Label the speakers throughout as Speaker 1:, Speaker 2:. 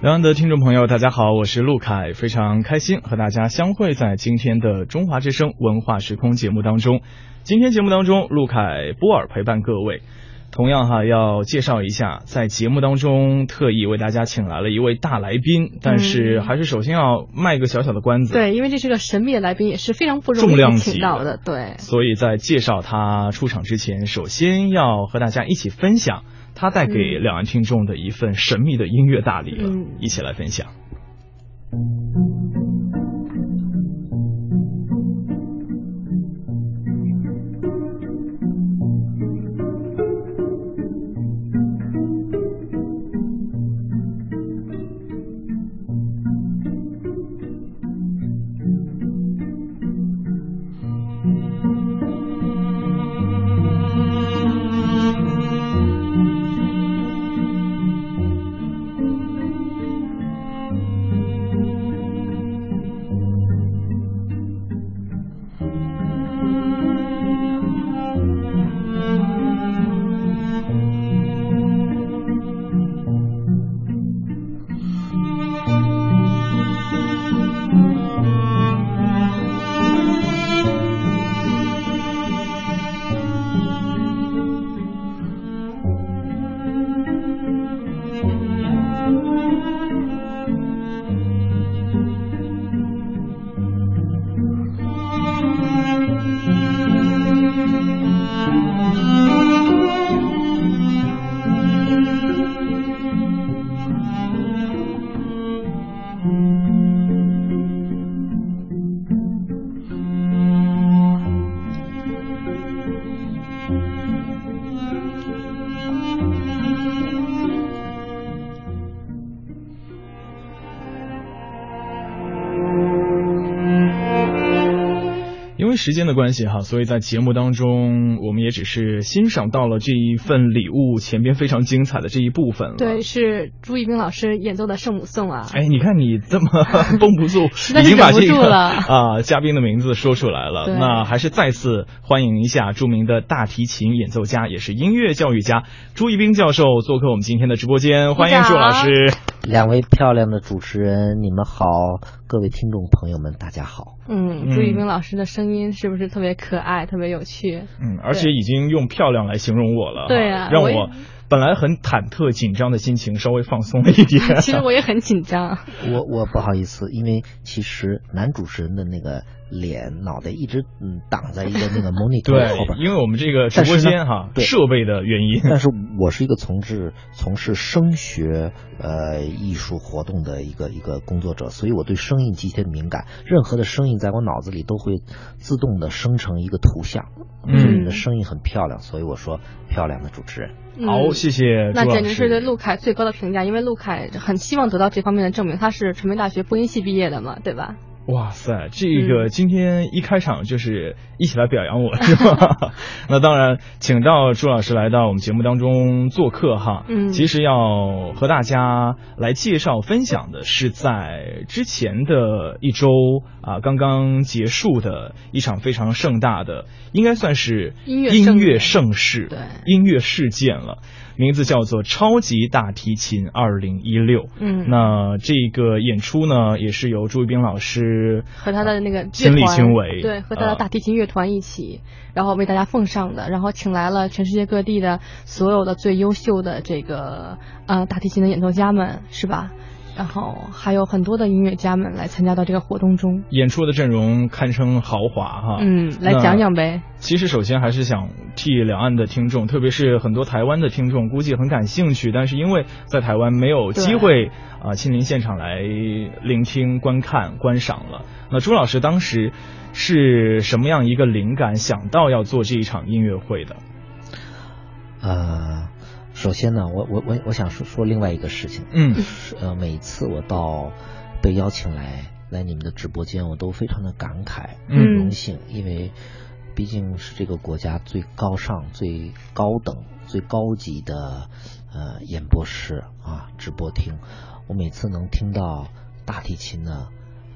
Speaker 1: 两岸的听众朋友，大家好，我是陆凯，非常开心和大家相会在今天的中华之声文化时空节目当中。今天节目当中，陆凯波尔陪伴各位。同样哈，要介绍一下，在节目当中特意为大家请来了一位大来宾，但是还是首先要卖个小小的关子。
Speaker 2: 对，因为这是个神秘的来宾，也是非常不容易
Speaker 1: 重量
Speaker 2: 请
Speaker 1: 级
Speaker 2: 到的。对，
Speaker 1: 所以在介绍他出场之前，首先要和大家一起分享他带给两岸听众的一份神秘的音乐大礼了，
Speaker 2: 嗯
Speaker 1: 一起来分享。时间的关系哈，所以在节目当中，我们也只是欣赏到了这一份礼物前边非常精彩的这一部分了。
Speaker 2: 对，是朱一冰老师演奏的圣母颂啊。
Speaker 1: 哎，你看你这么 绷不住，已经把这个 啊嘉宾的名字说出来了。那还是再次欢迎一下著名的大提琴演奏家，也是音乐教育家朱一冰教授做客我们今天的直播间，欢迎朱老师。
Speaker 3: 两位漂亮的主持人，你们好，各位听众朋友们，大家好。
Speaker 2: 嗯，
Speaker 1: 嗯
Speaker 2: 朱一冰老师的声音是不是特别可爱、特别有趣？
Speaker 1: 嗯，而且已经用漂亮来形容我了，
Speaker 2: 对啊
Speaker 1: 让我本来很忐忑紧张的心情稍微放松了一点。
Speaker 2: 其实我也很紧张。
Speaker 3: 我我不好意思，因为其实男主持人的那个脸脑袋一直嗯挡在一个那个 monitor
Speaker 1: 对
Speaker 3: 后边，，
Speaker 1: 因为我们这个直播间哈，
Speaker 3: 对
Speaker 1: 设备的原因。
Speaker 3: 但是我是一个从事从事声学呃艺术活动的一个一个工作者，所以我对声音极其敏感，任何的声音在我脑子里都会自动的生成一个图像。
Speaker 1: 嗯
Speaker 3: 你的声音很漂亮，所以我说漂亮的主持人。
Speaker 1: 好，
Speaker 2: 嗯
Speaker 1: 谢谢
Speaker 2: 那简直是对。陆凯最高的评价，因为陆凯很希望得到这方面的证明，他是传媒大学播音系毕业的嘛，对吧？
Speaker 1: 哇塞，这
Speaker 2: 嗯
Speaker 1: 个今天一开场就是一起来表扬我 是吧？那当然，请到朱老师来到我们节目当中做客哈。
Speaker 2: 嗯
Speaker 1: 其实要和大家来介绍分享的是在之前的一周啊，刚刚结束的一场非常盛大的，应该算是
Speaker 2: 音乐盛
Speaker 1: 音乐盛世，
Speaker 2: 对
Speaker 1: 音乐事件了。名字叫做超级大提琴二零一六。
Speaker 2: 嗯
Speaker 1: 那这个演出呢，也是由朱一冰老师
Speaker 2: 和他的那个
Speaker 1: 亲力亲为，
Speaker 2: 对，和他的
Speaker 1: 啊
Speaker 2: 大提琴乐团一起，然后为大家奉上的，然后请来了全世界各地的所有的最优秀的这个呃大提琴的演奏家们，是吧？然后还有很多的音乐家们来参加到这个活动中。
Speaker 1: 演出的阵容堪称豪华哈。
Speaker 2: 嗯，来讲讲呗。
Speaker 1: 其实，首先还是想替两岸的听众，特别是很多台湾的听众，估计很感兴趣，但是因为在台湾没有机会啊、亲临现场来聆听、观看、观赏了。那朱老师当时是什么样一个灵感，想到要做这一场音乐会的？
Speaker 3: 呃，首先呢，我我我我想说说另外一个事情，
Speaker 1: 嗯。
Speaker 3: 是呃，每次我到被邀请来来你们的直播间，我都非常的感慨，
Speaker 1: 嗯。
Speaker 3: 很荣幸，因为毕竟是这个国家最高尚、最高等、最高级的呃演播室啊直播厅，我每次能听到大提琴的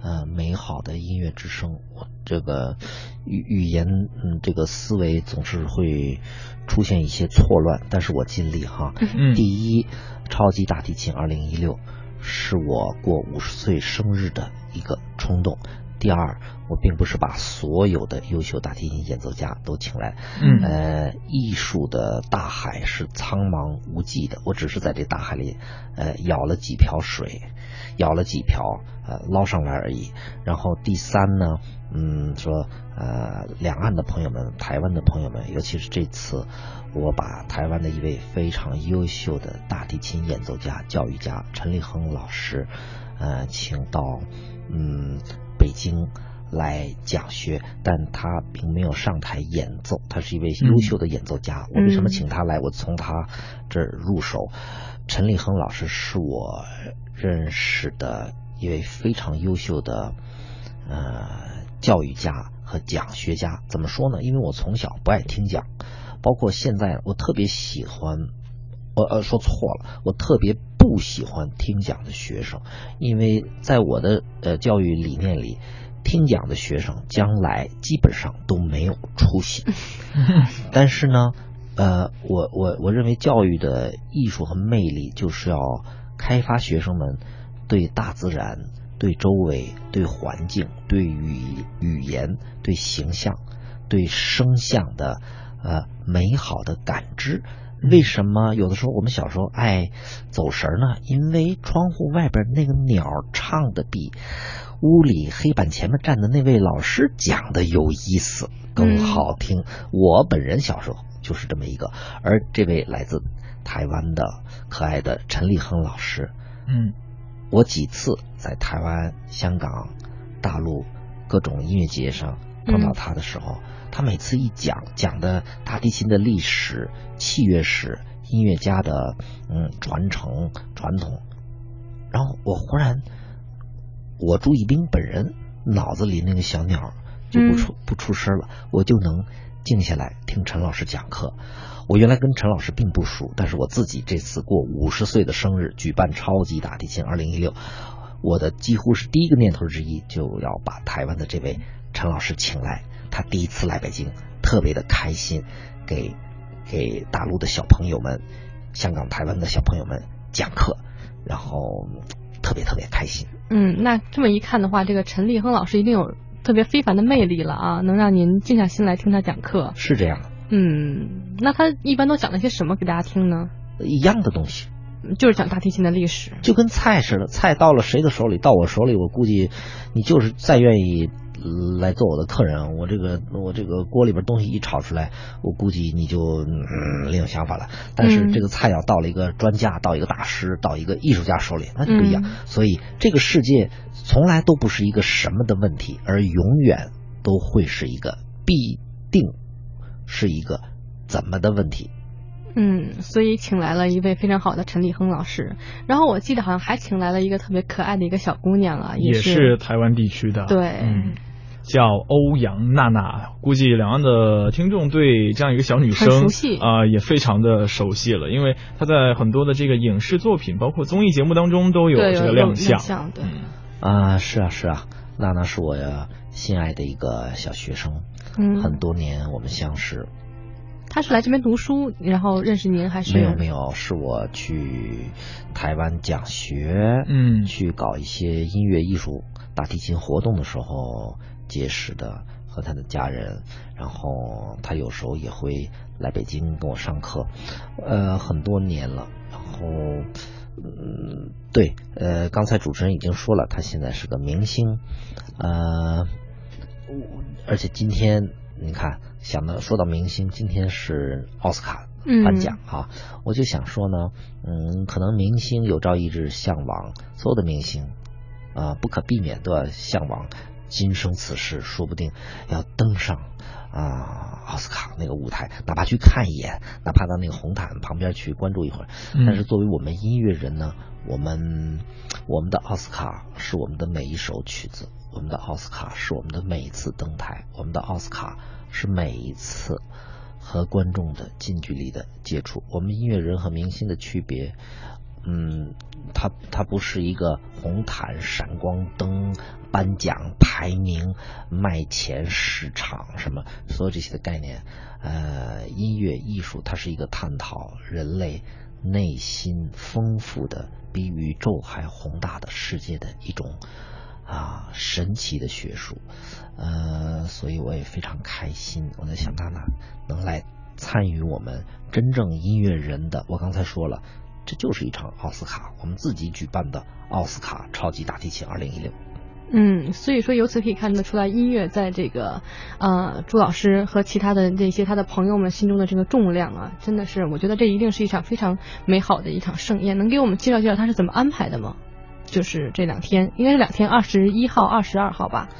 Speaker 3: 呃美好的音乐之声，我这个语语言嗯这个思维总是会出现一些错乱，但是我尽力哈。
Speaker 1: 嗯
Speaker 3: 第一，超级大提琴二零一六是我过五十岁生日的一个冲动。第二，我并不是把所有的优秀大提琴演奏家都请来，
Speaker 1: 嗯
Speaker 3: 呃，艺术的大海是苍茫无际的，我只是在这大海里，呃，舀了几瓢水，舀了几瓢，呃，捞上来而已。然后第三呢，嗯，说，呃，两岸的朋友们，台湾的朋友们，尤其是这次，我把台湾的一位非常优秀的大提琴演奏家、教育家陈立恒老师，呃，请到，嗯。北京来讲学，但他并没有上台演奏。他是一位优秀的演奏家。我为什么请他来？我从他这儿入手。陈立恒老师是我认识的一位非常优秀的呃教育家和讲学家。怎么说呢？因为我从小不爱听讲，包括现在我特别喜欢。我呃说错了，我特别不喜欢听讲的学生，因为在我的呃教育理念里，听讲的学生将来基本上都没有出息。但是呢，呃，我我我认为教育的艺术和魅力就是要开发学生们对大自然、对周围、对环境、对语语言、对形象、对声像的呃美好的感知。为什么有的时候我们小时候爱走神呢？因为窗户外边那个鸟唱的比屋里黑板前面站的那位老师讲的有意思，更好听。我本人小时候就是这么一个，而这位来自台湾的可爱的陈立恒老师，
Speaker 1: 嗯，
Speaker 3: 我几次在台湾、香港、大陆各种音乐节上碰到他的时候。他每次一讲讲的大提琴的历史、器乐史、音乐家的嗯传承传统，然后我忽然，我朱一冰本人脑子里那个小鸟就不出不出声了，我就能静下来听陈老师讲课。我原来跟陈老师并不熟，但是我自己这次过五十岁的生日，举办超级大提琴二零一六，我的几乎是第一个念头之一，就要把台湾的这位陈老师请来。他第一次来北京，特别的开心，给给大陆的小朋友们、香港、台湾的小朋友们讲课，然后特别特别开心。
Speaker 2: 嗯，那这么一看的话，这个陈立亨老师一定有特别非凡的魅力了啊，能让您静下心来听他讲课。
Speaker 3: 是这样的。
Speaker 2: 嗯，那他一般都讲了些什么给大家听呢？
Speaker 3: 一样的东西，
Speaker 2: 就是讲大提琴的历史，
Speaker 3: 就跟菜似的，菜到了谁的手里，到我手里，我估计你就是再愿意。来做我的客人，我这个我这个锅里边东西一炒出来，我估计你就嗯另有想法了。但是这个菜要到了一个专家，到一个大师，到一个艺术家手里，那就不一样。所以这个世界从来都不是一个什么的问题，而永远都会是一个必定是一个怎么的问题。
Speaker 2: 嗯，所以请来了一位非常好的陈立亨老师，然后我记得好像还请来了一个特别可爱的一个小姑娘啊，
Speaker 1: 也
Speaker 2: 是
Speaker 1: 台湾地区的，
Speaker 2: 对。
Speaker 1: 嗯叫欧阳娜娜，估计两岸的听众对这样一个小女生啊也非常的熟悉了，因为她在很多的这个影视作品，包括综艺节目当中都有这个亮
Speaker 2: 相。
Speaker 1: 对，
Speaker 3: 啊，是啊是啊，娜娜是我心爱的一个小学生，
Speaker 2: 嗯，
Speaker 3: 很多年我们相识。
Speaker 2: 她是来这边读书，然后认识您还是？
Speaker 3: 没有没有，是我去台湾讲学，
Speaker 1: 嗯，
Speaker 3: 去搞一些音乐艺术大提琴活动的时候。结识的和他的家人，然后他有时候也会来北京跟我上课，呃，很多年了。然后，嗯，对，呃，刚才主持人已经说了，他现在是个明星，呃，而且今天你看，想到说到明星，今天是奥斯卡颁奖啊，我就想说呢，嗯，可能明星有朝一日向往所有的明星啊，不可避免都要向往。今生此世，说不定要登上啊奥斯卡那个舞台，哪怕去看一眼，哪怕到那个红毯旁边去关注一会儿。但是作为我们音乐人呢，我们我们的奥斯卡是我们的每一首曲子，我们的奥斯卡是我们的每一次登台，我们的奥斯卡是每一次和观众的近距离的接触。我们音乐人和明星的区别。嗯，它它不是一个红毯、闪光灯、颁奖、排名、卖钱、市场什么，所有这些的概念。呃，音乐艺术它是一个探讨人类内心丰富的、比宇宙还宏大的世界的一种啊神奇的学术，呃，所以我也非常开心。我在想他呢，能来参与我们真正音乐人的。我刚才说了，这就是一场奥斯卡，我们自己举办的奥斯卡超级大提琴二零一六。
Speaker 2: 嗯，所以说由此可以看得出来，音乐在这个呃朱老师和其他的这些他的朋友们心中的这个重量啊，真的是我觉得这一定是一场非常美好的一场盛宴。能给我们介绍介绍他是怎么安排的吗？就是这两天，应该是两天，二十一号、二十二号吧。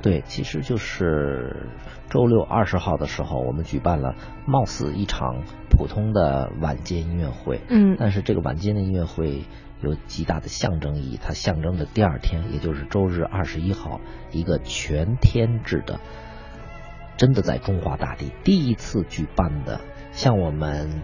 Speaker 3: 对，其实就是周六二十号的时候，我们举办了貌似一场普通的晚间音乐会。
Speaker 2: 嗯，
Speaker 3: 但是这个晚间的音乐会。有极大的象征意义，它象征着第二天，也就是周日二十一号，一个全天制的，真的在中华大地第一次举办的，像我们，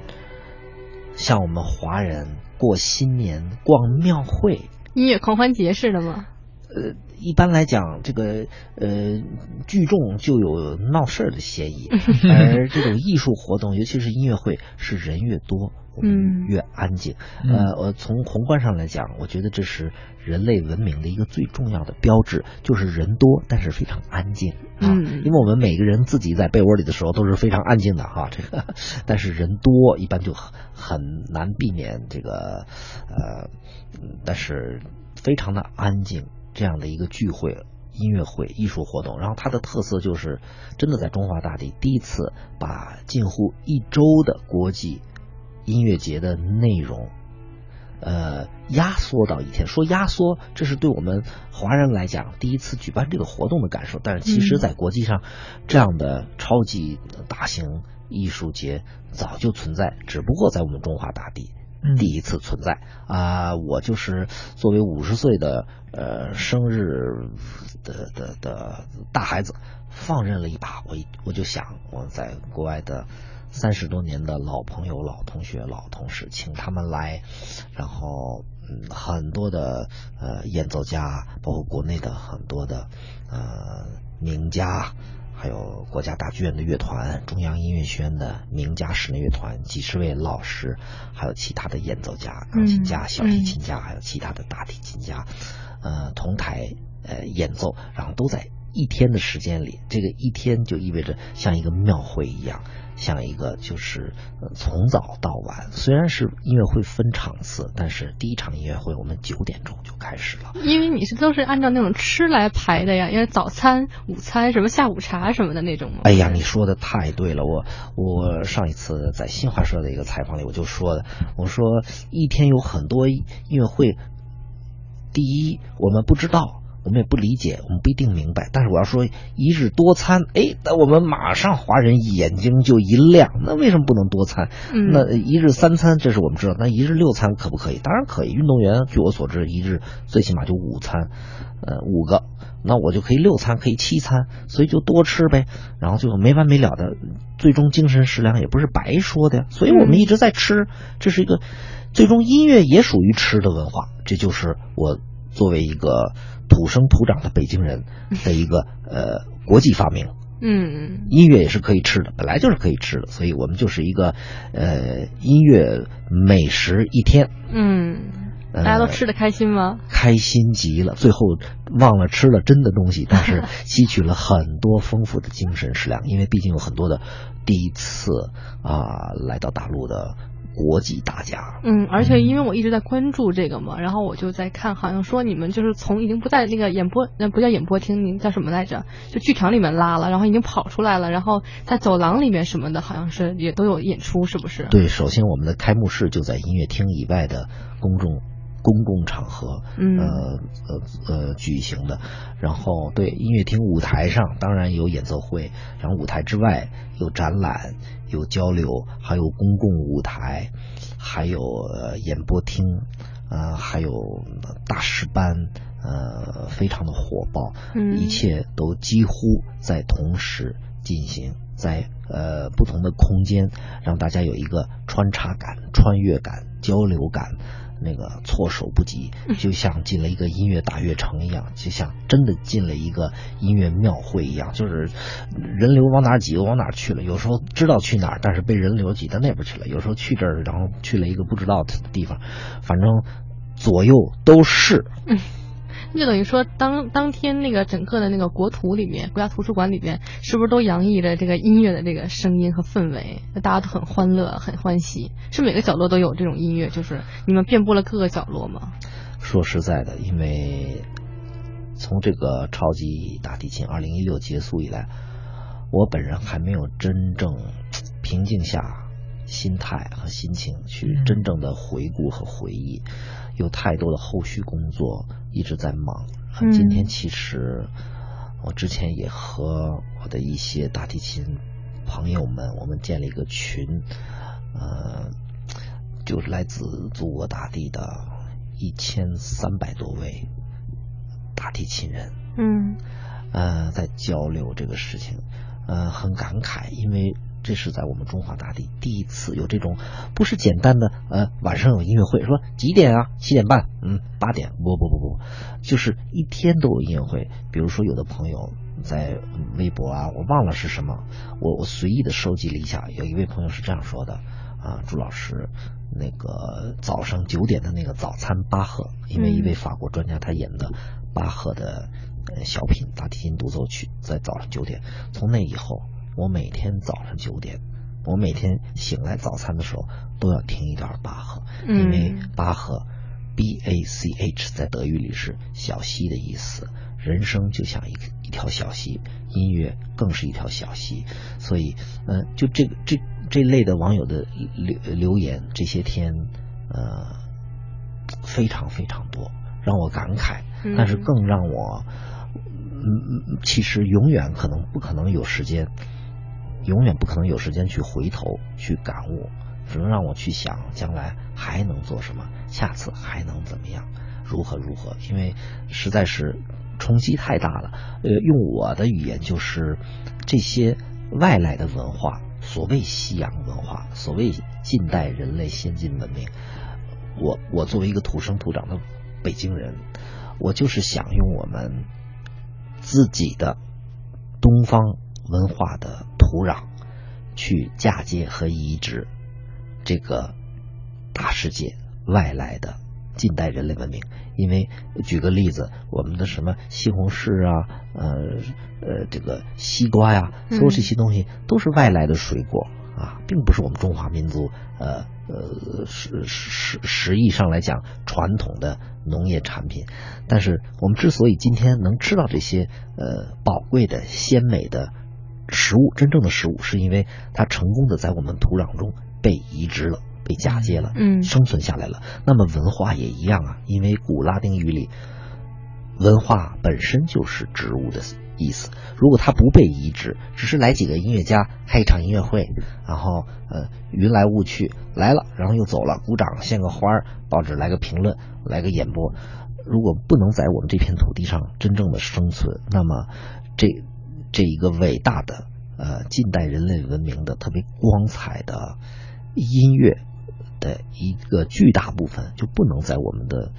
Speaker 3: 像我们华人过新年逛庙会，
Speaker 2: 音乐狂欢节似的吗？
Speaker 3: 呃，一般来讲，这个呃聚众就有闹事儿的嫌疑，而这种艺术活动，尤其是音乐会，是人越多。
Speaker 2: 嗯，
Speaker 3: 越安静。呃，我从宏观上来讲，我觉得这是人类文明的一个最重要的标志，就是人多但是非常安静啊。因为我们每个人自己在被窝里的时候都是非常安静的哈，这个，但是人多一般就很很难避免这个呃，但是非常的安静这样的一个聚会、音乐会、艺术活动。然后它的特色就是真的在中华大地第一次把近乎一周的国际。音乐节的内容，呃，压缩到一天。说压缩，这是对我们华人来讲第一次举办这个活动的感受。但是，其实，在国际上，这样的超级大型艺术节早就存在，只不过在我们中华大地第一次存在。啊，我就是作为五十岁的呃生日的的的大孩子，放任了一把。我我就想，我在国外的。三十多年的老朋友、老同学、老同事，请他们来，然后嗯，很多的呃演奏家，包括国内的很多的呃名家，还有国家大剧院的乐团、中央音乐学院的名家室内乐团，几十位老师，还有其他的演奏家、钢琴家、小提琴家，还有其他的大提琴家，呃，同台呃演奏，然后都在一天的时间里，这个一天就意味着像一个庙会一样。像一个就是从早到晚，虽然是音乐会分场次，但是第一场音乐会我们九点钟就开始了。
Speaker 2: 因为你是都是按照那种吃来排的呀，因为早餐、午餐什么下午茶什么的那种吗？
Speaker 3: 哎呀，你说的太对了，我我上一次在新华社的一个采访里我就说的，我说一天有很多音乐会，第一我们不知道。我们也不理解，我们不一定明白。但是我要说一日多餐，哎，那我们马上华人眼睛就一亮。那为什么不能多餐？那一日三餐，这是我们知道。那一日六餐可不可以？当然可以。运动员据我所知，一日最起码就五餐，呃，五个。那我就可以六餐，可以七餐，所以就多吃呗。然后就没完没了的，最终精神食粮也不是白说的呀。所以我们一直在吃，这是一个最终音乐也属于吃的文化。这就是我作为一个。土生土长的北京人的一个呃国际发明，
Speaker 2: 嗯，
Speaker 3: 音乐也是可以吃的，本来就是可以吃的，所以我们就是一个呃音乐美食一天，
Speaker 2: 嗯，大家都吃的开心吗？
Speaker 3: 开心极了，最后忘了吃了真的东西，但是 吸取了很多丰富的精神食粮，因为毕竟有很多的第一次啊来到大陆的。国际大家，
Speaker 2: 嗯，而且因为我一直在关注这个嘛，然后我就在看，好像说你们就是从已经不在那个演播，那不叫演播厅，您叫什么来着？就剧场里面拉了，然后已经跑出来了，然后在走廊里面什么的，好像是也都有演出，是不是？
Speaker 3: 对，首先我们的开幕式就在音乐厅以外的公众。公共场合，呃呃呃举行的，然后对音乐厅舞台上当然有演奏会，然后舞台之外有展览、有交流，还有公共舞台，还有演播厅，呃还有大师班，呃非常的火爆，一切都几乎在同时进行，在呃不同的空间，让大家有一个穿插感、穿越感、交流感。那个措手不及，就像进了一个音乐大悦城一样，就像真的进了一个音乐庙会一样，就是人流往哪儿挤往哪儿去了。有时候知道去哪儿，但是被人流挤到那边去了；有时候去这儿，然后去了一个不知道的地方，反正左右都是。
Speaker 2: 就等于说，当当天那个整个的那个国图里面，国家图书馆里面，是不是都洋溢着这个音乐的这个声音和氛围？大家都很欢乐，很欢喜。是每个角落都有这种音乐，就是你们遍布了各个角落吗？
Speaker 3: 说实在的，因为从这个超级大提琴二零一六结束以来，我本人还没有真正平静下心态和心情去真正的回顾和回忆。有太多的后续工作一直在忙。今天其实我之前也和我的一些大提琴朋友们，我们建了一个群，呃，就是来自祖国大地的一千三百多位大提琴人，
Speaker 2: 嗯，
Speaker 3: 呃，在交流这个事情，呃，很感慨，因为。这是在我们中华大地第一次有这种，不是简单的呃晚上有音乐会，说几点啊？七点半，嗯，八点，不不不不，就是一天都有音乐会。比如说有的朋友在微博啊，我忘了是什么，我我随意的收集了一下，有一位朋友是这样说的啊，朱老师，那个早上九点的那个早餐巴赫，因为一位法国专家他演的巴赫的小品大提琴独奏曲，在早上九点，从那以后。我每天早上九点，我每天醒来早餐的时候都要听一段巴赫，因为巴赫，B A C H 在德语里是小溪的意思。人生就像一一条小溪，音乐更是一条小溪。所以，嗯，就这个这这类的网友的留留言，这些天，呃，非常非常多，让我感慨，但是更让我，嗯嗯，其实永远可能不可能有时间。永远不可能有时间去回头去感悟，只能让我去想将来还能做什么，下次还能怎么样，如何如何？因为实在是冲击太大了。呃，用我的语言就是这些外来的文化，所谓西洋文化，所谓近代人类先进文明，我我作为一个土生土长的北京人，我就是想用我们自己的东方文化的。土壤，去嫁接和移植这个大世界外来的近代人类文明。因为举个例子，我们的什么西红柿啊，呃呃，这个西瓜呀，所有这些东西都是外来的水果啊，并不是我们中华民族呃呃实实实意上来讲传统的农业产品。但是我们之所以今天能吃到这些呃宝贵的鲜美的。食物真正的食物，是因为它成功的在我们土壤中被移植了、被嫁接了，
Speaker 2: 嗯，
Speaker 3: 生存下来了。那么文化也一样啊，因为古拉丁语里文化本身就是植物的意思。如果它不被移植，只是来几个音乐家开一场音乐会，然后呃云来雾去来了，然后又走了，鼓掌献个花儿，报纸来个评论，来个演播。如果不能在我们这片土地上真正的生存，那么这。这一个伟大的呃近代人类文明的特别光彩的音乐的一个巨大部分就不能在我们的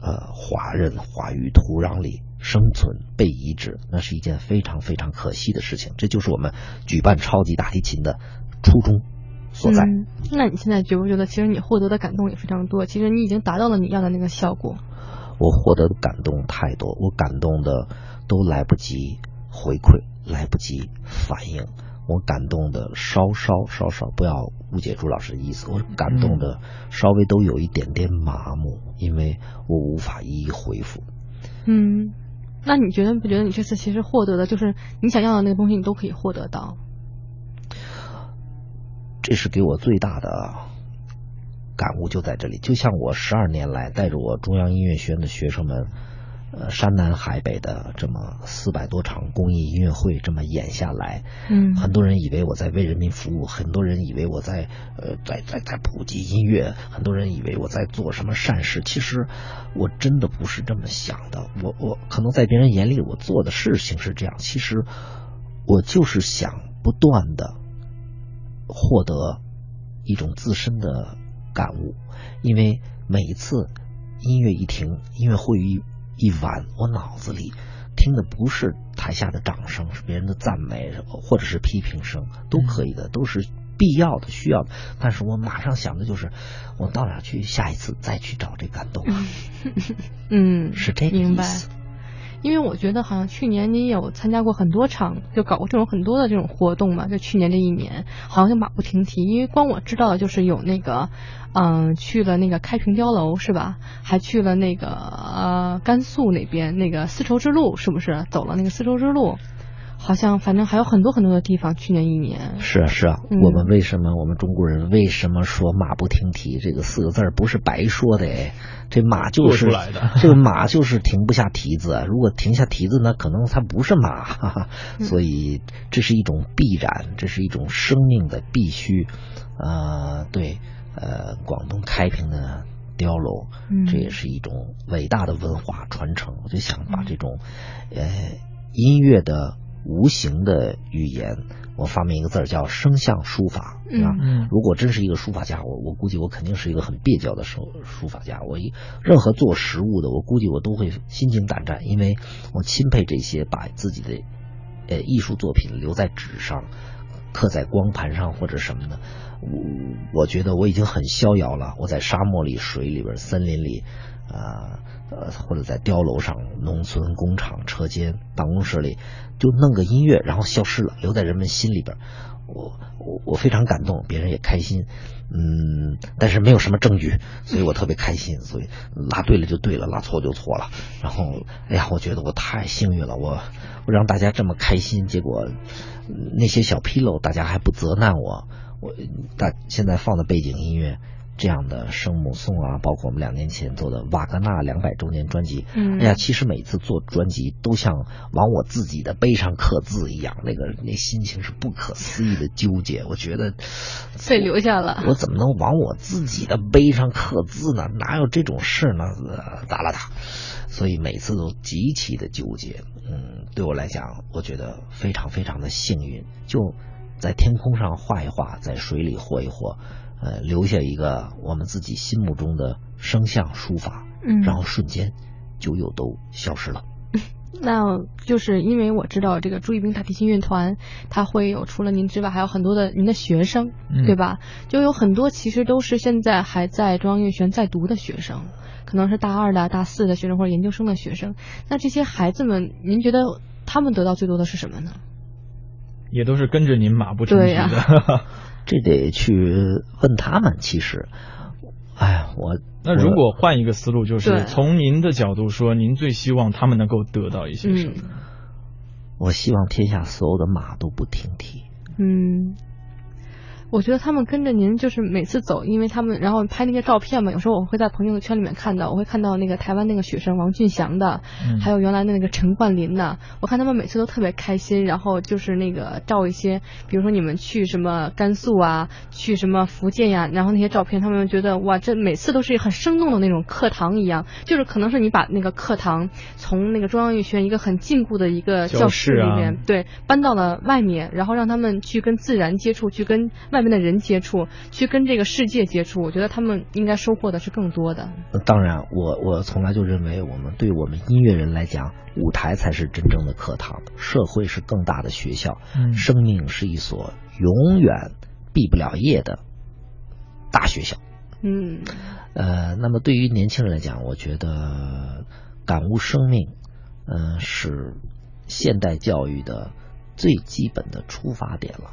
Speaker 3: 呃华人华语土壤里生存被移植，那是一件非常非常可惜的事情。这就是我们举办超级大提琴的初衷所在。
Speaker 2: 那你现在觉不觉得，其实你获得的感动也非常多？其实你已经达到了你要的那个效果。
Speaker 3: 我获得的感动太多，我感动的都来不及。回馈来不及反应，我感动的稍稍稍稍，不要误解朱老师的意思，我感动的稍微都有一点点麻木，因为我无法一一回复。
Speaker 2: 嗯，那你觉得不觉得你这次其实获得的就是你想要的那个东西，你都可以获得到？
Speaker 3: 这是给我最大的感悟，就在这里。就像我十二年来带着我中央音乐学院的学生们。呃，山南海北的这么四百多场公益音乐会这么演下来，
Speaker 2: 嗯，
Speaker 3: 很多人以为我在为人民服务，很多人以为我在呃在在在普及音乐，很多人以为我在做什么善事。其实我真的不是这么想的。我我可能在别人眼里我做的事情是这样，其实我就是想不断的获得一种自身的。感悟，因为每一次音乐一停，音乐会一一晚，我脑子里听的不是台下的掌声，是别人的赞美或者是批评声，都可以的，都是必要的、需要的。但是我马上想的就是，我到哪去？下一次再去找这感动啊！
Speaker 2: 嗯，
Speaker 3: 是这个。意思。
Speaker 2: 因为我觉得好像去年你有参加过很多场，就搞过这种很多的这种活动嘛。就去年这一年，好像就马不停蹄。因为光我知道的就是有那个，嗯，去了那个开平碉楼是吧？还去了那个呃甘肃那边那个丝绸之路，是不是走了那个丝绸之路？好像反正还有很多很多的地方。去年一年
Speaker 3: 是啊是啊，
Speaker 2: 嗯
Speaker 3: 我们为什么我们中国人为什么说马不停蹄这个四个字儿不是白说的哎？这马就是
Speaker 1: 出来的
Speaker 3: 这个马就是停不下蹄子，如果停下蹄子呢，可能它不是马，哈哈。
Speaker 2: 嗯
Speaker 3: 所以这是一种必然，这是一种生命的必须。呃，对，呃，广东开平的碉楼，
Speaker 2: 嗯
Speaker 3: 这也是一种伟大的文化传承。我就想把这种，呃，音乐的无形的语言，我发明一个字儿叫声像书法，
Speaker 2: 嗯
Speaker 3: 啊
Speaker 1: 嗯
Speaker 3: 如果真是一个书法家，我我估计我肯定是一个很蹩脚的书书法家。我一任何做实物的，我估计我都会心惊胆战，因为我钦佩这些把自己的呃艺术作品留在纸上，刻在光盘上或者什么的。我我觉得我已经很逍遥了。我在沙漠里、水里边、森林里，啊呃呃或者在碉楼上、农村、工厂、车间、办公室里，就弄个音乐，然后消失了，留在人们心里边。我我我非常感动，别人也开心，嗯，但是没有什么证据，所以我特别开心，所以拉对了就对了，拉错就错了。然后，哎呀，我觉得我太幸运了，我我让大家这么开心，结果、那些小纰漏大家还不责难我，我大现在放的背景音乐。这样的圣母颂啊，包括我们两年前做的瓦格纳两百周年专辑，
Speaker 2: 嗯
Speaker 3: 哎呀，其实每次做专辑都像往我自己的碑上刻字一样，那个那心情是不可思议的纠结。我觉得
Speaker 2: 被留下了。
Speaker 3: 我怎么能往我自己的碑上刻字呢？哪有这种事呢？呃哒啦哒，所以每次都极其的纠结。嗯，对我来讲，我觉得非常非常的幸运，就在天空上画一画，在水里和一和，呃，留下一个我们自己心目中的声像书法，
Speaker 2: 嗯
Speaker 3: 然后瞬间就又都消失了。
Speaker 2: 那就是因为我知道这个朱一冰大提琴乐团，他会有除了您之外，还有很多的您的学生，
Speaker 1: 嗯
Speaker 2: 对吧？就有很多其实都是现在还在中央音乐学院在读的学生，可能是大二的、大四的学生或者研究生的学生。那这些孩子们，您觉得他们得到最多的是什么呢？
Speaker 1: 也都是跟着您马不停蹄的。
Speaker 3: 这得去问他们。其实，哎呀，我
Speaker 1: 那如果换一个思路，就是从您的角度说，您最希望他们能够得到一些什么？
Speaker 2: 嗯
Speaker 3: 我希望天下所有的马都不停蹄。
Speaker 2: 嗯，我觉得他们跟着您，就是每次走，因为他们然后拍那些照片嘛，有时候我会在朋友圈里面看到，我会看到那个台湾那个学生王俊祥的，
Speaker 1: 嗯。
Speaker 2: 还有原来的那个陈冠霖的，我看他们每次都特别开心，然后就是那个照一些，比如说你们去什么甘肃啊，去什么福建呀、然后那些照片，他们觉得哇，这每次都是很生动的那种课堂一样，就是可能是你把那个课堂从那个中央音乐学院一个很禁锢的一个教室里面，对，搬到了外面，然后让他们去跟自然接触，去跟外面的人接触，去跟这个世界接触。我觉得他们应该收获的是更多的。
Speaker 3: 当然，我我从来就认为，我们对我们音乐人来讲，舞台才是真正的课堂，社会是更大的学校，
Speaker 1: 嗯
Speaker 3: 生命是一所永远毕不了业的大学校。
Speaker 2: 嗯
Speaker 3: 呃，那么对于年轻人来讲，我觉得感悟生命，嗯、是现代教育的最基本的出发点了。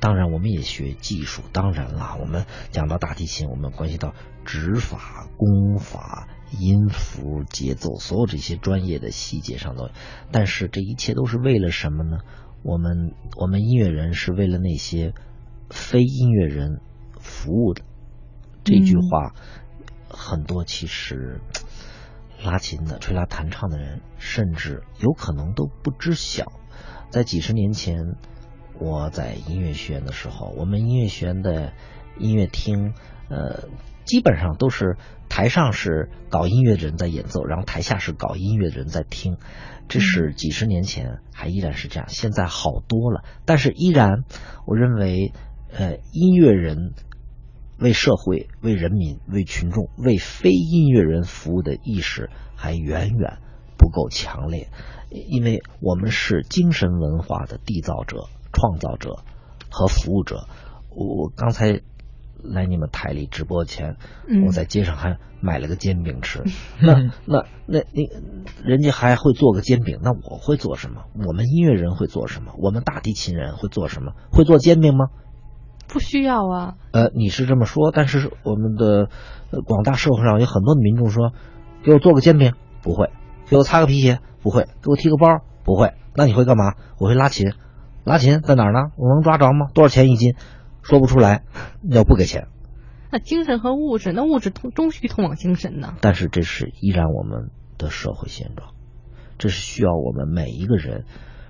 Speaker 3: 当然，我们也学技术。当然啦，我们讲到大提琴，我们关系到指法、功法、音符、节奏，所有这些专业的细节上的。但是这一切都是为了什么呢？我们我们音乐人是为了那些非音乐人服务的。这句话，很多其实拉琴的、吹拉弹唱的人，甚至有可能都不知晓。在几十年前，我在音乐学院的时候，我们音乐学院的音乐厅，呃，基本上都是台上是搞音乐的人在演奏，然后台下是搞音乐的人在听。这是几十年前还依然是这样，现在好多了，但是依然，我认为，呃，音乐人为社会、为人民、为群众、为非音乐人服务的意识还远远不够强烈，因为我们是精神文化的缔造者、创造者和服务者。我刚才来你们台里直播前，
Speaker 2: 嗯
Speaker 3: 我在街上还买了个煎饼吃。那那那那，人家还会做个煎饼，那我会做什么？我们音乐人会做什么？我们大提琴人会做什么？会做煎饼吗？
Speaker 2: 不需要啊，
Speaker 3: 呃，你是这么说，但是我们的、呃广大社会上有很多的民众说，给我做个煎饼不会，给我擦个皮鞋不会，给我提个包不会，那你会干嘛？我会拉琴，拉琴在哪儿呢？我能抓着吗？多少钱一斤？说不出来，要不给钱。
Speaker 2: 那精神和物质，那物质通终须通往精神呢。
Speaker 3: 但是这是依然我们的社会现状，这是需要我们每一个人，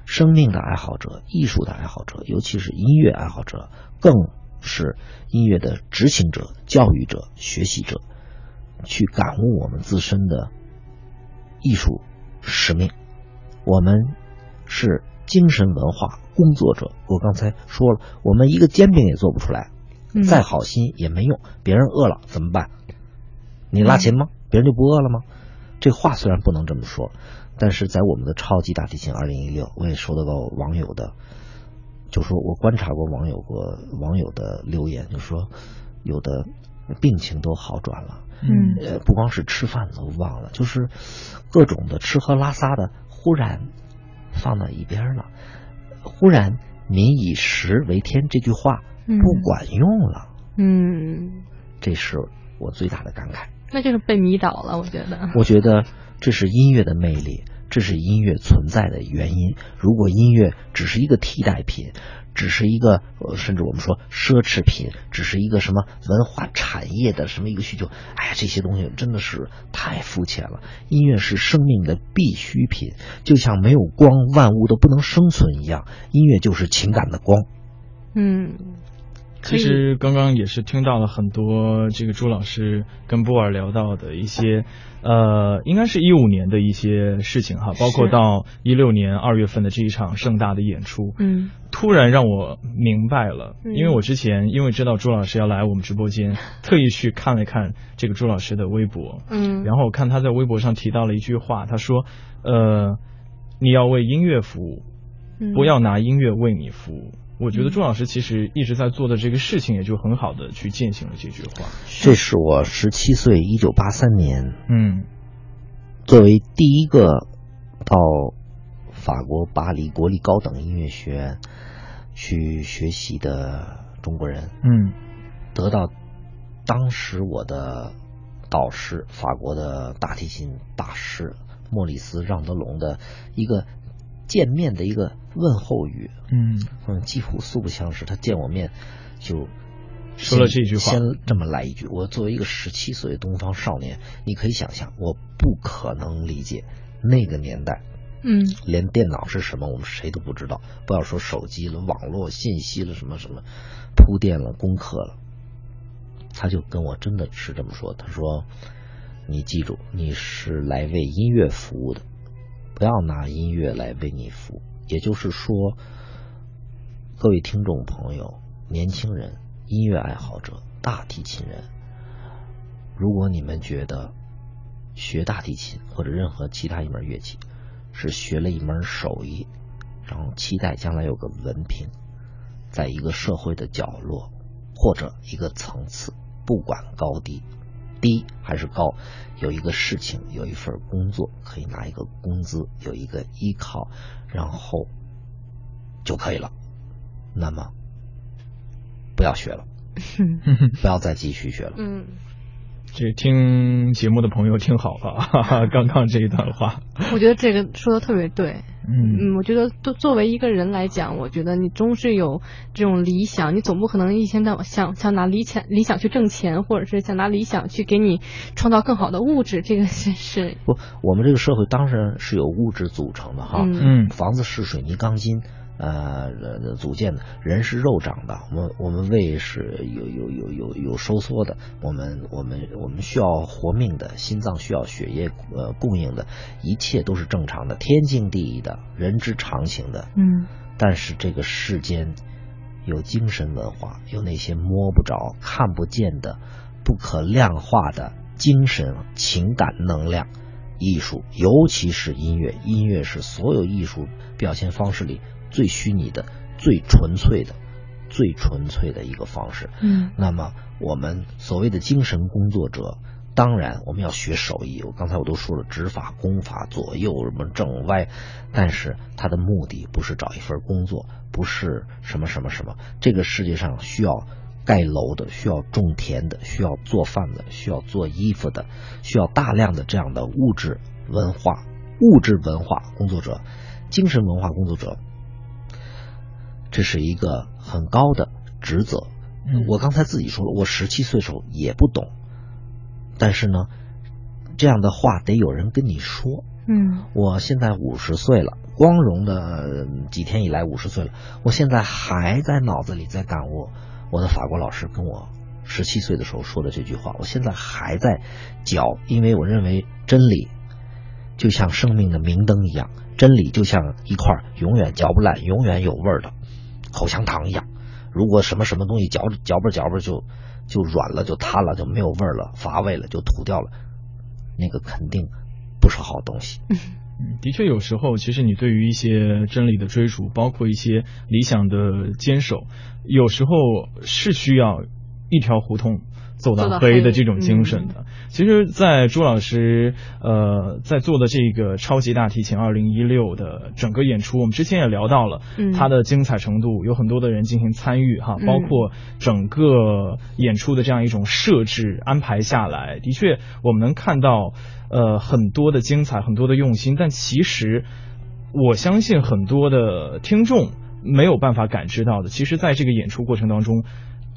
Speaker 3: 生命的爱好者、艺术的爱好者，尤其是音乐爱好者，更是音乐的执行者、教育者、学习者，去感悟我们自身的艺术使命。我们是精神文化工作者。我刚才说了，我们一个煎饼也做不出来，
Speaker 2: 嗯
Speaker 3: 再好心也没用，别人饿了怎么办？你拉琴吗？别人就不饿了吗？这话虽然不能这么说，但是在我们的超级大提琴二零一六，我也收到过网友的，就说我观察过网友过网友的留言，就说有的病情都好转了，
Speaker 2: 嗯
Speaker 3: 呃，不光是吃饭都忘了，就是各种的吃喝拉撒的，忽然放到一边了，忽然“民以食为天”这句话
Speaker 2: 嗯
Speaker 3: 不管用了，
Speaker 2: 嗯，
Speaker 3: 这是我最大的感慨。
Speaker 2: 那就是被迷倒了，我觉得。
Speaker 3: 我觉得这是音乐的魅力，这是音乐存在的原因。如果音乐只是一个替代品，只是一个甚至我们说奢侈品，只是一个什么文化产业的什么一个需求，哎呀，这些东西真的是太肤浅了。音乐是生命的必需品，就像没有光，万物都不能生存一样。音乐就是情感的光。
Speaker 2: 嗯，
Speaker 1: 其实刚刚也是听到了很多这个朱老师跟波尔聊到的一些，呃，应该是一五年的一些事情哈，包括到一六年二月份的这一场盛大的演出，
Speaker 2: 嗯。
Speaker 1: 突然让我明白了，
Speaker 2: 嗯。
Speaker 1: 因为我之前因为知道朱老师要来我们直播间，特意去看了看这个朱老师的微博，
Speaker 2: 嗯，
Speaker 1: 然后我看他在微博上提到了一句话，他说，呃，你要为音乐服务，
Speaker 2: 嗯。
Speaker 1: 不要拿音乐为你服务。我觉得朱老师其实一直在做的这个事情，也就很好的去践行了这句话。
Speaker 3: 这是我十七岁，一九八三年
Speaker 1: 嗯。
Speaker 3: 作为第一个到法国巴黎国立高等音乐学院去学习的中国人，
Speaker 1: 嗯。
Speaker 3: 得到当时我的导师法国的大提琴大师莫里斯让德龙的一个见面的一个问候语，
Speaker 1: 嗯
Speaker 3: 嗯，几乎素不相识。他见我面就
Speaker 1: 说了这句话
Speaker 3: 先这么来一句：我作为一个十七岁的东方少年，你可以想象，我不可能理解那个年代。
Speaker 2: 嗯
Speaker 3: 连电脑是什么，我们谁都不知道。不要说手机了，网络信息了，什么什么，铺垫了，功课了。他就跟我真的是这么说，他说：“你记住，你是来为音乐服务的，不要拿音乐来为你服务。”也就是说，各位听众朋友、年轻人、音乐爱好者、大提琴人，如果你们觉得学大提琴或者任何其他一门乐器是学了一门手艺，然后期待将来有个文凭，在一个社会的角落或者一个层次，不管高低，低还是高，有一个事情，有一份工作，可以拿一个工资，有一个依靠，然后就可以了。那么不要学了，不要再继续学了。
Speaker 2: 嗯，
Speaker 1: 这听节目的朋友听好了，哈哈，刚刚这一段话，
Speaker 2: 我觉得这个说的特别对。
Speaker 1: 嗯。
Speaker 2: 嗯，我觉得作作为一个人来讲，我觉得你终是有这种理想，你总不可能一天到晚想想拿理想理想去挣钱，或者是想拿理想去给你创造更好的物质，这个是是。
Speaker 3: 不，我们这个社会当然是有物质组成的哈，
Speaker 2: 嗯。
Speaker 1: 嗯。
Speaker 3: 房子是水泥钢筋。呃，组建的人是肉长的，我们我们胃是有有有有有收缩的，我们我们我们需要活命的，心脏需要血液呃供应的，一切都是正常的，天经地义的，人之常情的。
Speaker 2: 嗯
Speaker 3: 但是这个世间有精神文化，有那些摸不着、看不见的、不可量化的精神情感能量。艺术，尤其是音乐，音乐是所有艺术表现方式里最虚拟的、最纯粹的、最纯粹的一个方式。
Speaker 2: 嗯，
Speaker 3: 那么我们所谓的精神工作者，当然我们要学手艺。我刚才我都说了，指法、功法、左右什么正歪，但是他的目的不是找一份工作，不是什么什么什么。这个世界上需要。盖楼的需要种田的，需要做饭的，需要做衣服的，需要大量的这样的物质文化、物质文化工作者、精神文化工作者，这是一个很高的职责。我刚才自己说了，我十七岁时候也不懂，但是呢，这样的话得有人跟你说。
Speaker 2: 嗯，
Speaker 3: 我现在五十岁了，光荣的几天以来五十岁了，我现在还在脑子里在感悟。我的法国老师跟我十七岁的时候说的这句话，我现在还在嚼，因为我认为真理就像生命的明灯一样，真理就像一块永远嚼不烂、永远有味儿的口香糖一样。如果什么什么东西嚼嚼吧嚼吧就就软了、就塌了、就没有味儿了、乏味了、就吐掉了，那个肯定不是好东西。
Speaker 1: 嗯，的确，有时候其实你对于一些真理的追逐，包括一些理想的坚守，有时候是需要一条胡同走到黑的这种精神的。其实，在朱老师呃在做的这个超级大提琴二零一六的整个演出，我们之前也聊到了它的精彩程度，有很多的人进行参与哈，包括整个演出的这样一种设置安排下来，的确我们能看到。呃，很多的精彩，很多的用心，但其实我相信很多的听众没有办法感知到的，其实在这个演出过程当中。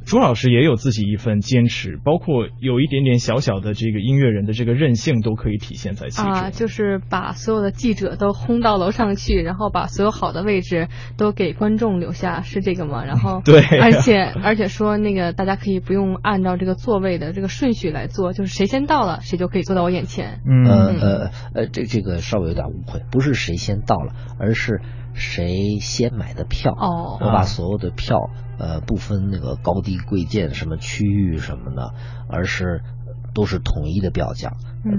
Speaker 1: 朱老师也有自己一份坚持，包括有一点点小小的这个音乐人的这个任性都可以体现在其中。
Speaker 2: 啊，就是把所有的记者都轰到楼上去，然后把所有好的位置都给观众留下，是这个吗？然后
Speaker 1: 对，
Speaker 2: 而且而且说那个大家可以不用按照这个座位的这个顺序来坐，就是谁先到了，谁就可以坐到我眼前。
Speaker 3: 嗯呃呃，这这个稍微有点误会，不是谁先到了，而是。谁先买的票？
Speaker 2: 哦，
Speaker 3: 我把所有的票，呃，不分那个高低贵贱什么区域什么的，而是都是统一的票价，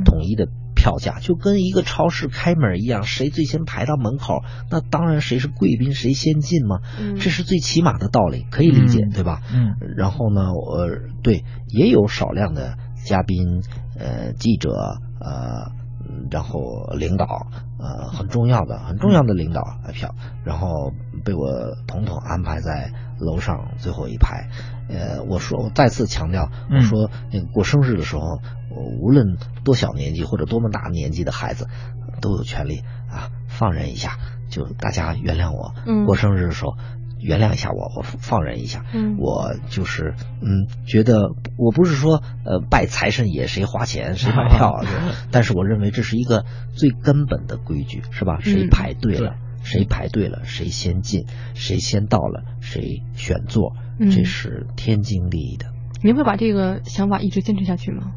Speaker 3: 统一的票价，就跟一个超市开门一样，谁最先排到门口，那当然谁是贵宾，谁先进嘛。嗯，这是最起码的道理，可以理解，对吧？
Speaker 1: 嗯。
Speaker 3: 然后呢，我对也有少量的嘉宾，呃，记者，呃。然后领导，呃，很重要的、很重要的领导票，然后被我统统安排在楼上最后一排。呃，我说，我再次强调，我说那个过生日的时候，无论多小年纪或者多么大年纪的孩子，都有权利啊，放任一下，就大家原谅我。过生日的时候。原谅一下我，我放任一下。
Speaker 2: 嗯，
Speaker 3: 我就是嗯，觉得我不是说呃拜财神爷谁花钱谁买 票啊，但是我认为这是一个最根本的规矩，是吧？谁排队了，谁排队了，谁先进，谁先到了，谁选座，这是天经地义的。
Speaker 2: 您会把这个想法一直坚持下去吗？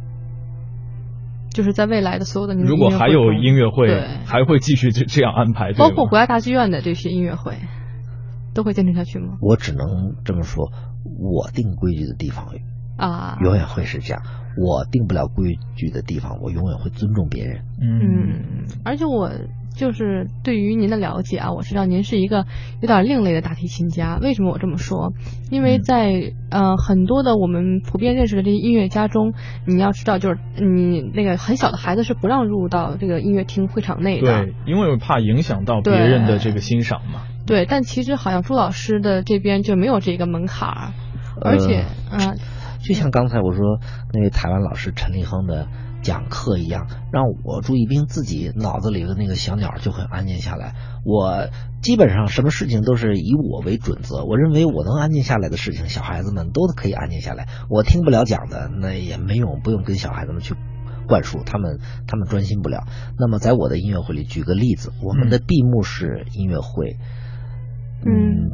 Speaker 2: 就是在未来的所有的
Speaker 1: 如果还有音乐会，还会继续这这样安排，
Speaker 2: 包括国家大剧院的这些音乐会。都会坚持下去吗？
Speaker 3: 我只能这么说，我定规矩的地方
Speaker 2: 啊，
Speaker 3: 永远会是这样。我定不了规矩的地方，我永远会尊重别人。
Speaker 2: 嗯，而且我就是对于您的了解啊，我知道您是一个有点另类的大提琴家。为什么我这么说？因为在呃很多的我们普遍认识的这些音乐家中，你要知道，就是你那个很小的孩子是不让入到这个音乐厅会场内
Speaker 1: 的，对，因为怕影响到别人的这个欣赏嘛。
Speaker 2: 对，但其实好像朱老师的这边就没有这个门槛儿，而且，嗯，
Speaker 3: 就像刚才我说那位台湾老师陈立亨的讲课一样，让我朱一冰自己脑子里的那个小鸟就很安静下来。我基本上什么事情都是以我为准则，我认为我能安静下来的事情，小孩子们都可以安静下来。我听不了讲的，那也没用，不用跟小孩子们去灌输，他们他们专心不了。那么在我的音乐会里，举个例子，我们的闭幕式音乐会。嗯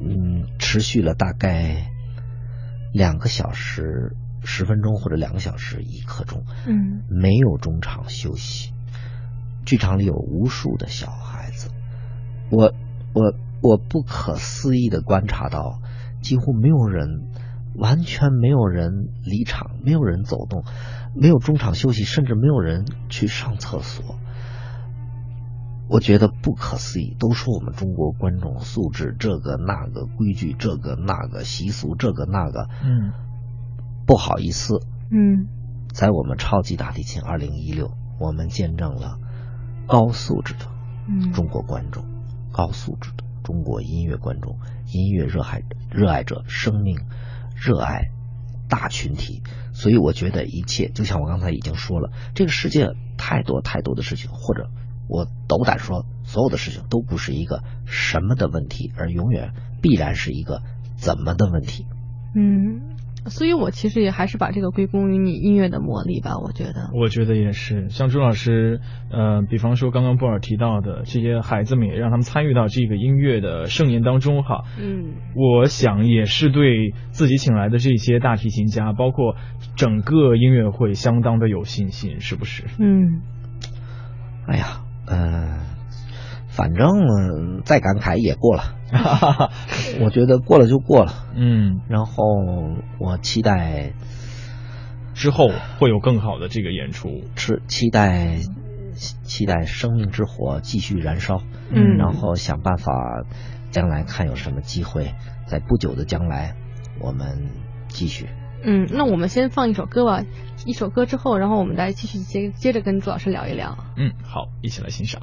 Speaker 3: 嗯，持续了大概两个小时十分钟或者两个小时一刻钟，
Speaker 2: 嗯，
Speaker 3: 没有中场休息。剧场里有无数的小孩子，我我我不可思议的观察到，几乎没有人，完全没有人离场，没有人走动，没有中场休息，甚至没有人去上厕所。我觉得不可思议，都说我们中国观众素质这个那个规矩这个那个习俗这个那个，
Speaker 1: 嗯，
Speaker 3: 不好意思，
Speaker 2: 嗯
Speaker 3: 在我们超级大提琴二零一六，我们见证了高素质的
Speaker 2: 嗯
Speaker 3: 中国观众，高素质的中国音乐观众，音乐热爱热爱者，生命热爱大群体。所以我觉得一切，就像我刚才已经说了，这个世界太多太多的事情，或者我斗胆说，所有的事情都不是一个什么的问题，而永远必然是一个怎么的问题。
Speaker 2: 嗯，所以我其实也还是把这个归功于你音乐的魔力吧，我觉得。
Speaker 1: 我觉得也是，像朱老师，呃，比方说刚刚布尔提到的这些孩子们，也让他们参与到这个音乐的盛宴当中哈。
Speaker 2: 嗯
Speaker 1: 我想也是对自己请来的这些大提琴家，包括整个音乐会相当的有信心，是不是？
Speaker 2: 嗯
Speaker 3: 哎呀，嗯、反正呃再感慨也过了，我觉得过了就过了。
Speaker 1: 嗯，
Speaker 3: 然后我期待
Speaker 1: 之后会有更好的这个演出。
Speaker 3: 期期待期待生命之火继续燃烧，
Speaker 2: 嗯
Speaker 3: 然后想办法将来看有什么机会，在不久的将来我们继续。
Speaker 2: 嗯，那我们先放一首歌吧，一首歌之后，然后我们再继续接接着跟朱老师聊一聊。
Speaker 1: 嗯，好，一起来欣赏。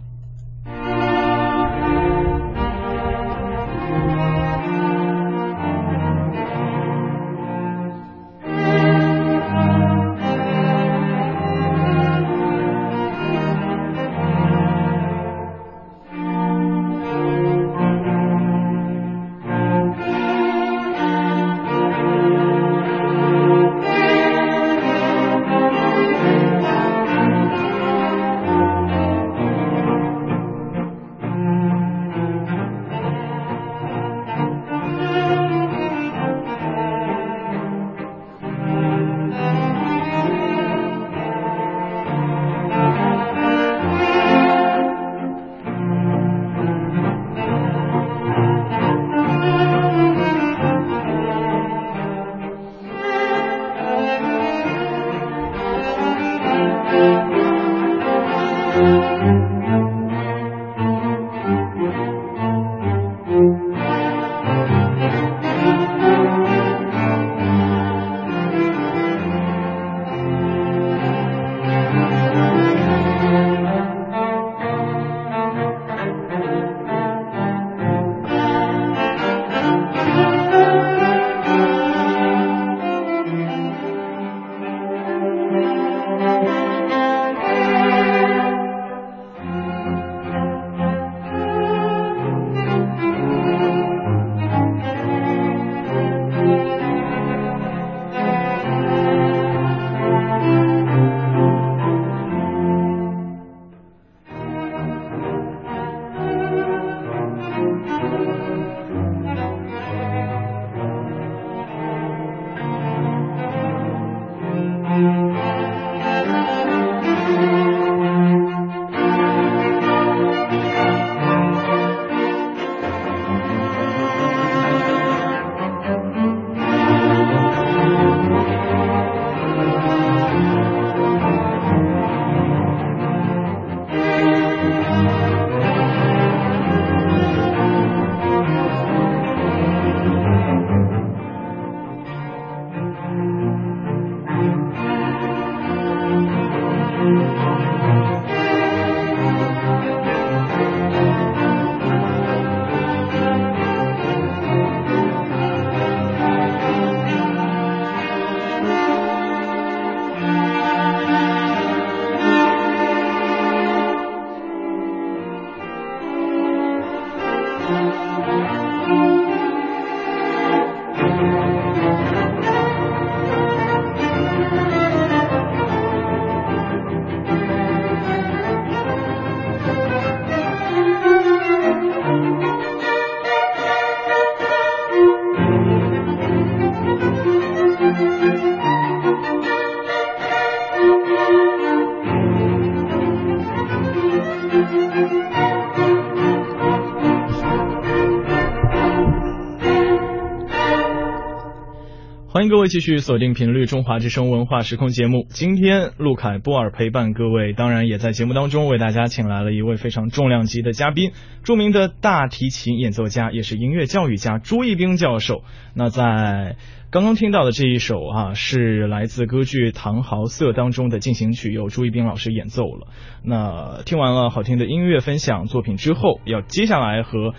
Speaker 1: 位继续锁定频率中华之声文化时空节目。今天陆凯波尔陪伴各位，当然也在节目当中为大家请来了一位非常重量级的嘉宾，著名的大提琴演奏家，也是音乐教育家朱一冰教授。那在刚刚听到的这一首啊，是来自歌剧《唐豪瑟》当中的进行曲，由朱一冰老师演奏了。那听完了好听的音乐分享作品之后，要接下来和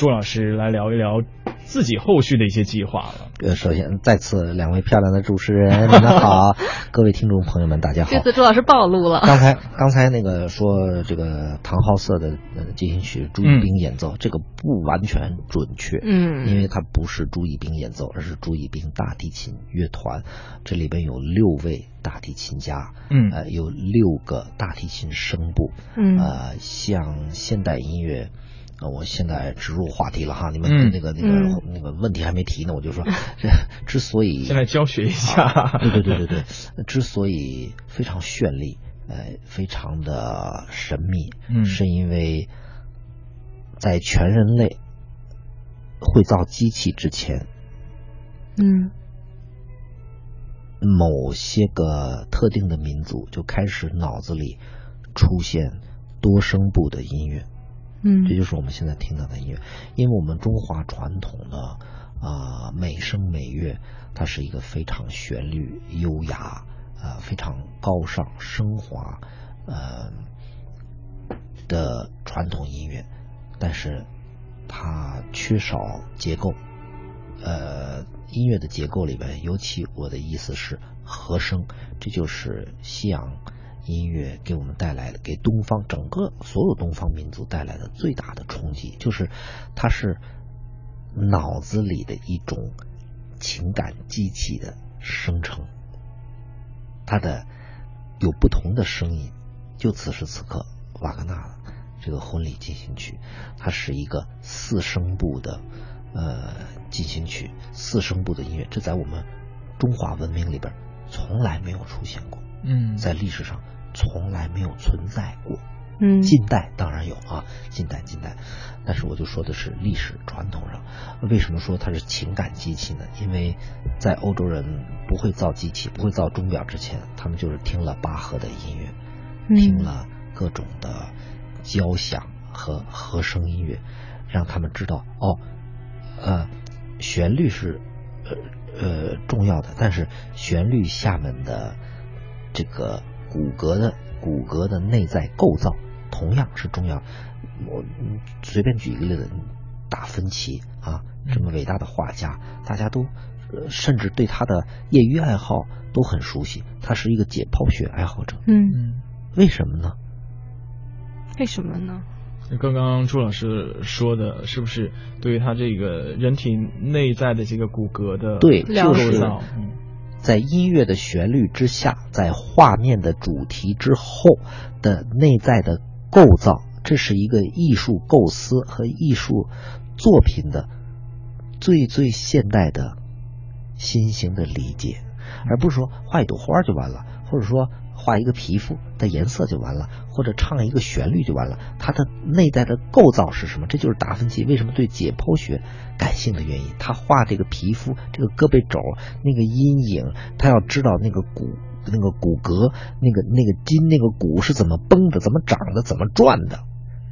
Speaker 1: 朱老师来聊一聊自己后续的一些计划了。
Speaker 3: 呃，首先再次两位漂亮的主持人，你们好，各位听众朋友们，大家好。
Speaker 2: 这次朱老师暴露了。
Speaker 3: 刚才刚才那个说这个唐浩瑟的呃进行曲朱一冰演奏，这个不完全准确，
Speaker 2: 嗯，
Speaker 3: 因为它不是朱一冰演奏，而是朱一冰大提琴乐团，这里边有六位大提琴家，
Speaker 1: 嗯
Speaker 3: 呃，有六个大提琴声部，
Speaker 2: 嗯
Speaker 3: 呃，像现代音乐。啊，我现在植入话题了哈，你们
Speaker 1: 嗯
Speaker 3: 那个那个
Speaker 2: 嗯
Speaker 3: 那个问题还没提呢，我就说，这之所以
Speaker 1: 现在教学一下。
Speaker 3: 对对对对对，之所以非常绚丽，呃，非常的神秘，
Speaker 1: 嗯
Speaker 3: 是因为在全人类会造机器之前，
Speaker 2: 嗯
Speaker 3: 某些个特定的民族就开始脑子里出现多声部的音乐，
Speaker 2: 嗯，
Speaker 3: 这就是我们现在听到的音乐。因为我们中华传统的啊、美声美乐，它是一个非常旋律优雅、呃非常高尚升华呃的传统音乐，但是它缺少结构。呃，音乐的结构里边，尤其我的意思是和声，这就是西洋音乐给我们带来的，给东方整个所有东方民族带来的最大的冲击，就是它是脑子里的一种情感机器的生成，它的有不同的声音。就此时此刻，瓦格纳这个婚礼进行曲，它是一个四声部的呃进行曲，四声部的音乐，这在我们中华文明里边从来没有出现过，
Speaker 1: 嗯
Speaker 3: 在历史上从来没有存在过。
Speaker 2: 嗯
Speaker 3: 近代当然有啊，近代近代，但是我就说的是历史传统上，为什么说它是情感机器呢？因为在欧洲人不会造机器、不会造钟表之前，他们就是听了巴赫的音乐，
Speaker 2: 嗯
Speaker 3: 听了各种的交响和和声音乐，让他们知道哦，呃，旋律是呃呃重要的，但是旋律下面的这个骨骼的骨骼的内在构造同样是重要。我嗯随便举一个例子，达芬奇啊，这么伟大的画家，大家都。呃甚至对他的业余爱好都很熟悉，他是一个解剖学爱好者。
Speaker 2: 嗯，
Speaker 1: 嗯，
Speaker 3: 为什么呢？
Speaker 2: 为什么呢？
Speaker 1: 刚刚朱老师说的，是不是对于他这个人体内在的这个骨骼的
Speaker 3: 对，就是
Speaker 1: 构造，嗯
Speaker 3: 在音乐的旋律之下，在画面的主题之后的内在的构造，这是一个艺术构思和艺术作品的最最现代的新型的理解，而不是说画一朵花就完了，或者说画一个皮肤的颜色就完了，或者唱一个旋律就完了。它的内在的构造是什么？这就是达芬奇为什么对解剖学感兴的原因。他画这个皮肤，这个胳膊肘那个阴影，他要知道那个骨。那个骨骼，那个那个筋，那个骨是怎么绷的，怎么长的，怎么转的？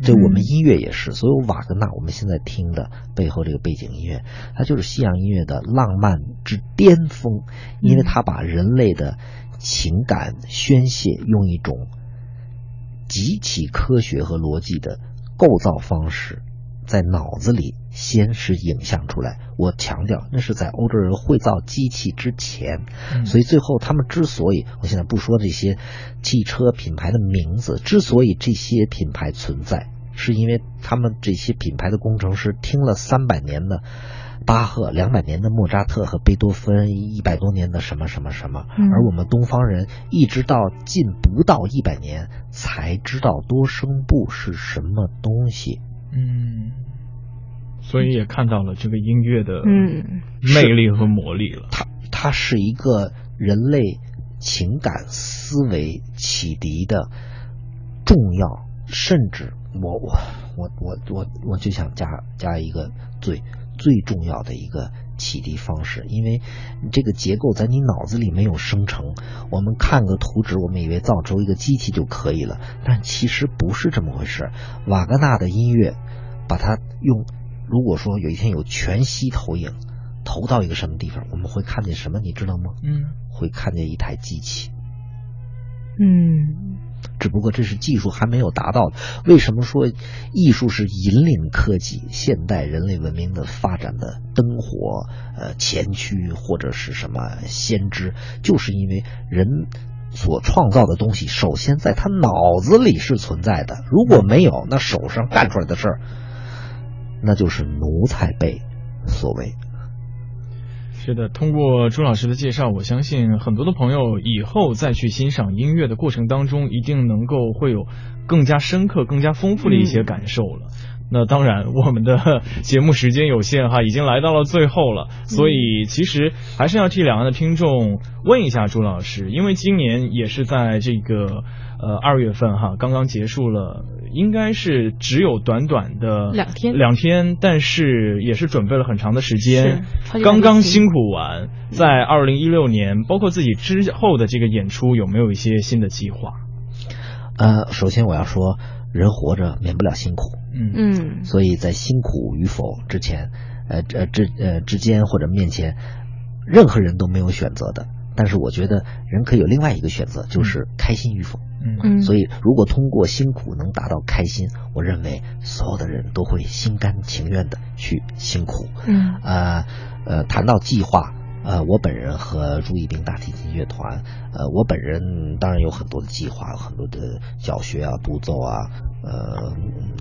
Speaker 3: 这我们音乐也是，所有瓦格纳我们现在听的背后这个背景音乐，它就是西洋音乐的浪漫之巅峰，因为它把人类的情感宣泄用一种极其科学和逻辑的构造方式，在脑子里先是影像出来。我强调，那是在欧洲人会造机器之前，
Speaker 1: 嗯
Speaker 3: 所以最后他们之所以，我现在不说这些汽车品牌的名字，之所以这些品牌存在，是因为他们这些品牌的工程师听了三百年的巴赫，两百年的莫扎特和贝多芬，一百多年的什么什么什么，
Speaker 2: 嗯
Speaker 3: 而我们东方人一直到近不到一百年才知道多声部是什么东西。
Speaker 1: 嗯，所以也看到了这个音乐的
Speaker 2: 嗯
Speaker 1: 魅力和魔力了。
Speaker 3: 它它是一个人类情感思维启迪的重要，甚至我我我我我我就想加加一个最最重要的一个启迪方式，因为这个结构在你脑子里没有生成。我们看个图纸，我们以为造出一个机器就可以了，但其实不是这么回事。瓦格纳的音乐，把它用，如果说有一天有全息投影，投到一个什么地方，我们会看见什么？你知道吗？
Speaker 1: 嗯，
Speaker 3: 会看见一台机器。
Speaker 2: 嗯。
Speaker 3: 只不过这是技术还没有达到。为什么说艺术是引领科技、现代人类文明的发展的灯火、呃前驱或者是什么先知？就是因为人所创造的东西，首先在他脑子里是存在的。如果没有，那手上干出来的事儿，那就是奴才辈所为。
Speaker 1: 是的，通过朱老师的介绍，我相信很多的朋友以后再去欣赏音乐的过程当中，一定能够会有更加深刻、更加丰富的一些感受了。那当然，我们的节目时间有限哈，已经来到了最后了，所以其实还是要替两岸的听众问一下朱老师，因为今年也是在这个呃二月份哈，刚刚结束了，应该是只有短短的
Speaker 2: 两天，
Speaker 1: 两天，但是也是准备了很长的时间，刚刚辛苦完，在二零一六年，包括自己之后的这个演出，有没有一些新的计划？
Speaker 3: 呃，首先我要说。人活着免不了辛苦，
Speaker 1: 嗯
Speaker 2: 嗯，
Speaker 3: 所以在辛苦与否之前，呃呃之呃之间或者面前，任何人都没有选择的。但是我觉得人可以有另外一个选择，就是开心与否。
Speaker 1: 嗯，
Speaker 3: 所以如果通过辛苦能达到开心，我认为所有的人都会心甘情愿的去辛苦。
Speaker 2: 嗯，
Speaker 3: 呃呃，谈到计划。呃，我本人和朱一冰大提琴乐团，呃，我本人当然有很多的计划，很多的教学啊、独奏啊，呃，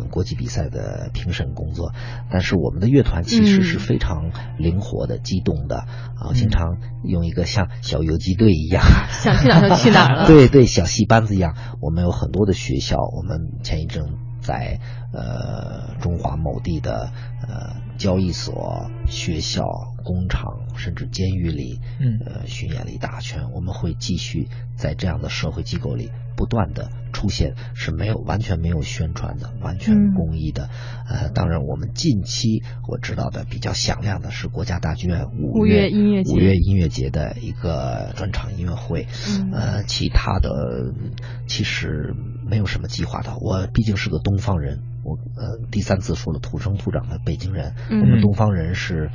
Speaker 3: 国际比赛的评审工作。但是我们的乐团其实是非常灵活的、机动的啊，经常用一个像小游击队一样，
Speaker 2: 想去哪就去哪了。
Speaker 3: 对对，小戏班子一样。我们有很多的学校，我们前一阵在呃中华某地的呃交易所、学校。工厂甚至监狱里，
Speaker 1: 嗯，
Speaker 3: 呃，巡演了一大圈。我们会继续在这样的社会机构里不断的出现，是没有完全没有宣传的，完全公益的。呃，当然，我们近期我知道的比较响亮的是国家大剧院五
Speaker 2: 月音乐节
Speaker 3: 五月音乐节的一个专场音乐会。
Speaker 2: 嗯，
Speaker 3: 呃，其他的其实没有什么计划的。我毕竟是个东方人。我呃第三次说了，土生土长的北京人，我们东方人是，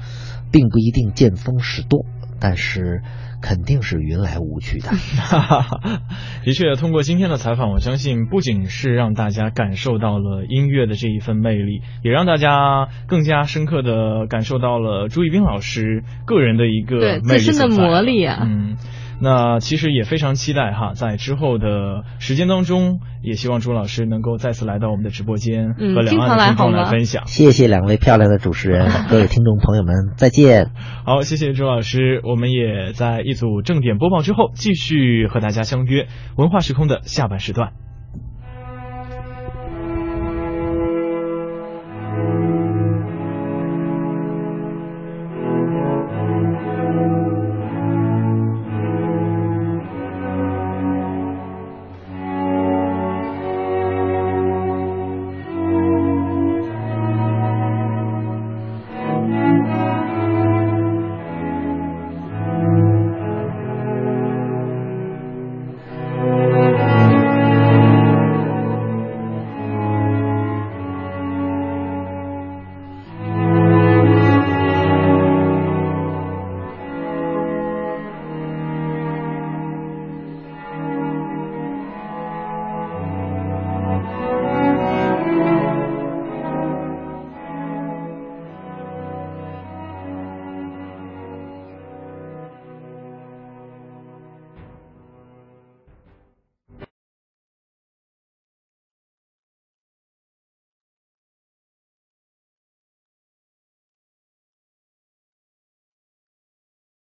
Speaker 3: 并不一定见风使舵，但是肯定是云来雾去的。
Speaker 1: 的确，通过今天的采访，我相信不仅是让大家感受到了音乐的这一份魅力，也让大家更加深刻的感受到了朱一冰老师个人的一个
Speaker 2: 自身的魔力啊。
Speaker 1: 嗯。那其实也非常期待哈，在之后的时间当中，也希望朱老师能够再次来到我们的直播间，和两岸的听众来分享。
Speaker 3: 谢谢两位漂亮的主持人，各位听众朋友们，再见。
Speaker 1: 好，谢谢朱老师，我们也在一组正点播报之后，继续和大家相约文化时空的下半时段。